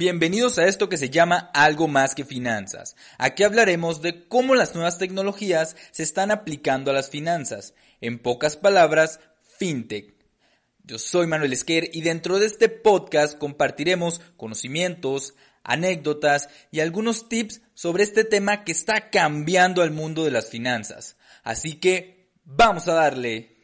Bienvenidos a esto que se llama Algo más que finanzas. Aquí hablaremos de cómo las nuevas tecnologías se están aplicando a las finanzas. En pocas palabras, fintech. Yo soy Manuel Esquer y dentro de este podcast compartiremos conocimientos, anécdotas y algunos tips sobre este tema que está cambiando al mundo de las finanzas. Así que, vamos a darle.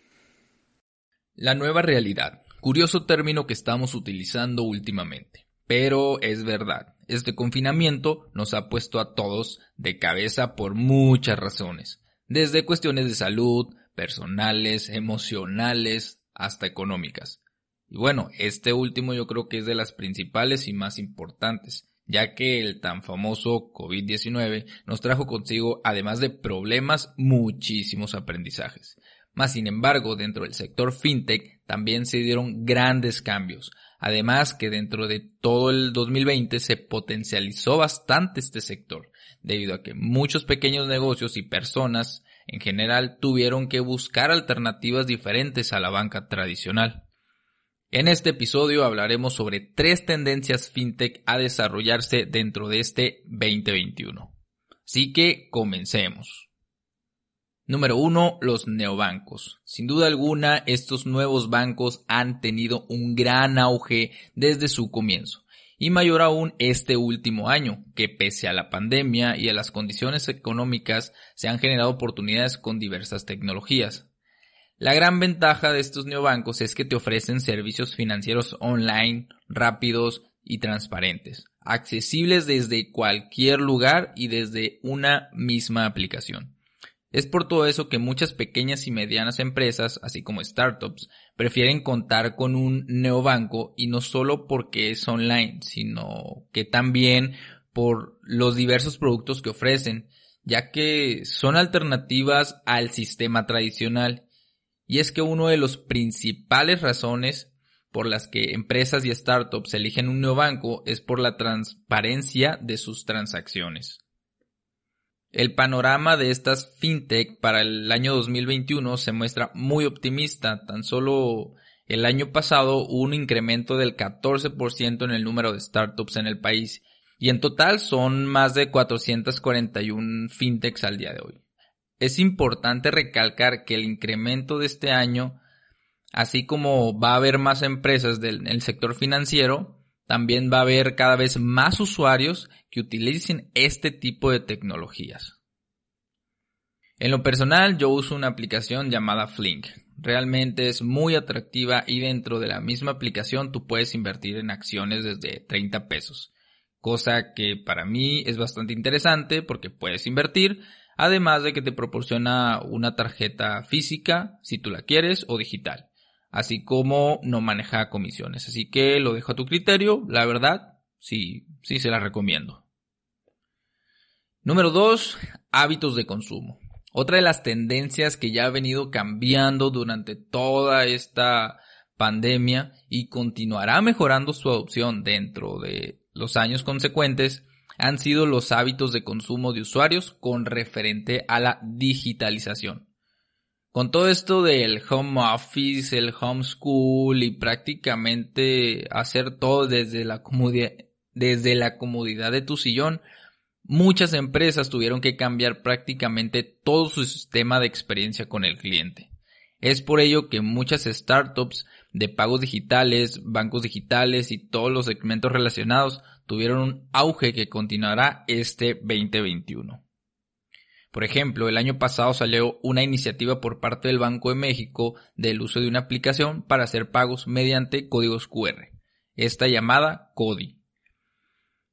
La nueva realidad. Curioso término que estamos utilizando últimamente. Pero es verdad, este confinamiento nos ha puesto a todos de cabeza por muchas razones, desde cuestiones de salud, personales, emocionales, hasta económicas. Y bueno, este último yo creo que es de las principales y más importantes, ya que el tan famoso COVID-19 nos trajo consigo, además de problemas, muchísimos aprendizajes. Más sin embargo, dentro del sector fintech también se dieron grandes cambios, Además que dentro de todo el 2020 se potencializó bastante este sector, debido a que muchos pequeños negocios y personas en general tuvieron que buscar alternativas diferentes a la banca tradicional. En este episodio hablaremos sobre tres tendencias fintech a desarrollarse dentro de este 2021. Así que comencemos. Número uno, los neobancos. Sin duda alguna, estos nuevos bancos han tenido un gran auge desde su comienzo. Y mayor aún este último año, que pese a la pandemia y a las condiciones económicas, se han generado oportunidades con diversas tecnologías. La gran ventaja de estos neobancos es que te ofrecen servicios financieros online, rápidos y transparentes, accesibles desde cualquier lugar y desde una misma aplicación. Es por todo eso que muchas pequeñas y medianas empresas, así como startups, prefieren contar con un neobanco y no solo porque es online, sino que también por los diversos productos que ofrecen, ya que son alternativas al sistema tradicional. Y es que uno de los principales razones por las que empresas y startups eligen un neobanco es por la transparencia de sus transacciones. El panorama de estas fintech para el año 2021 se muestra muy optimista. Tan solo el año pasado hubo un incremento del 14% en el número de startups en el país y en total son más de 441 fintechs al día de hoy. Es importante recalcar que el incremento de este año, así como va a haber más empresas del sector financiero, también va a haber cada vez más usuarios que utilicen este tipo de tecnologías. En lo personal yo uso una aplicación llamada Flink. Realmente es muy atractiva y dentro de la misma aplicación tú puedes invertir en acciones desde 30 pesos. Cosa que para mí es bastante interesante porque puedes invertir, además de que te proporciona una tarjeta física si tú la quieres o digital así como no maneja comisiones. Así que lo dejo a tu criterio, la verdad, sí, sí se la recomiendo. Número 2, hábitos de consumo. Otra de las tendencias que ya ha venido cambiando durante toda esta pandemia y continuará mejorando su adopción dentro de los años consecuentes han sido los hábitos de consumo de usuarios con referente a la digitalización. Con todo esto del home office, el homeschool y prácticamente hacer todo desde la comodidad, desde la comodidad de tu sillón, muchas empresas tuvieron que cambiar prácticamente todo su sistema de experiencia con el cliente. Es por ello que muchas startups de pagos digitales, bancos digitales y todos los segmentos relacionados tuvieron un auge que continuará este 2021. Por ejemplo, el año pasado salió una iniciativa por parte del Banco de México del uso de una aplicación para hacer pagos mediante códigos QR, esta llamada CODI.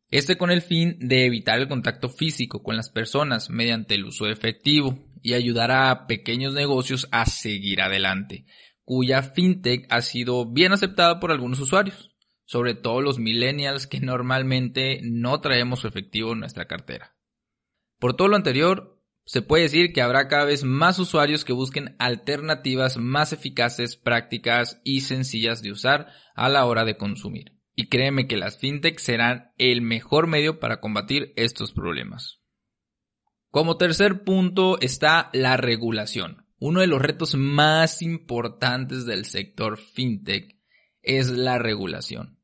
Este con el fin de evitar el contacto físico con las personas mediante el uso de efectivo y ayudar a pequeños negocios a seguir adelante, cuya fintech ha sido bien aceptada por algunos usuarios, sobre todo los millennials que normalmente no traemos efectivo en nuestra cartera. Por todo lo anterior, se puede decir que habrá cada vez más usuarios que busquen alternativas más eficaces, prácticas y sencillas de usar a la hora de consumir. Y créeme que las fintech serán el mejor medio para combatir estos problemas. Como tercer punto está la regulación. Uno de los retos más importantes del sector fintech es la regulación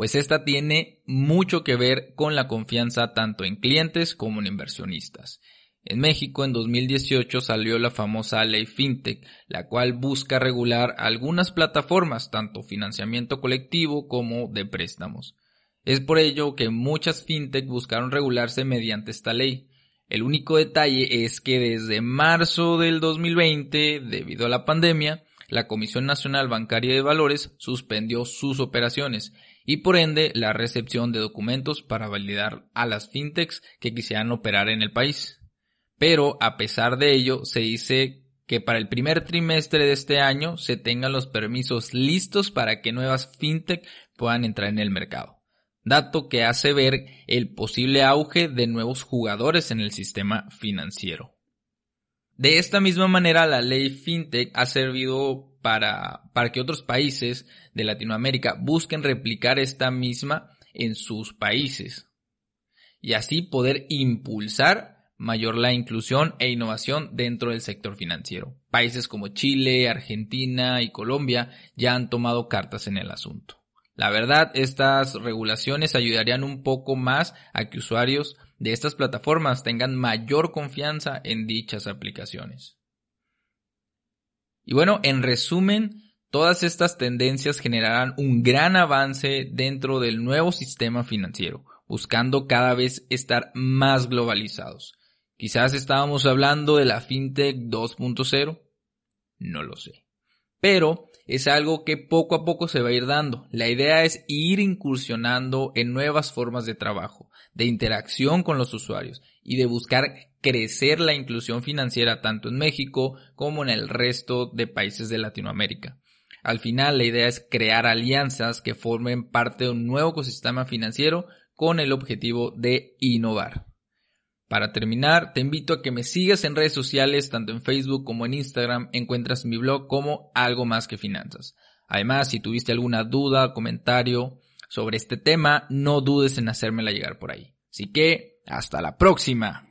pues esta tiene mucho que ver con la confianza tanto en clientes como en inversionistas. En México en 2018 salió la famosa ley FinTech, la cual busca regular algunas plataformas, tanto financiamiento colectivo como de préstamos. Es por ello que muchas FinTech buscaron regularse mediante esta ley. El único detalle es que desde marzo del 2020, debido a la pandemia, la Comisión Nacional Bancaria de Valores suspendió sus operaciones y por ende la recepción de documentos para validar a las fintechs que quisieran operar en el país. Pero a pesar de ello, se dice que para el primer trimestre de este año se tengan los permisos listos para que nuevas fintech puedan entrar en el mercado. Dato que hace ver el posible auge de nuevos jugadores en el sistema financiero. De esta misma manera, la ley FinTech ha servido para, para que otros países de Latinoamérica busquen replicar esta misma en sus países y así poder impulsar mayor la inclusión e innovación dentro del sector financiero. Países como Chile, Argentina y Colombia ya han tomado cartas en el asunto. La verdad, estas regulaciones ayudarían un poco más a que usuarios de estas plataformas tengan mayor confianza en dichas aplicaciones. Y bueno, en resumen, todas estas tendencias generarán un gran avance dentro del nuevo sistema financiero, buscando cada vez estar más globalizados. Quizás estábamos hablando de la FinTech 2.0, no lo sé. Pero es algo que poco a poco se va a ir dando. La idea es ir incursionando en nuevas formas de trabajo, de interacción con los usuarios y de buscar crecer la inclusión financiera tanto en México como en el resto de países de Latinoamérica. Al final la idea es crear alianzas que formen parte de un nuevo ecosistema financiero con el objetivo de innovar. Para terminar, te invito a que me sigas en redes sociales, tanto en Facebook como en Instagram, encuentras mi blog como algo más que finanzas. Además, si tuviste alguna duda o comentario sobre este tema, no dudes en hacérmela llegar por ahí. Así que, hasta la próxima.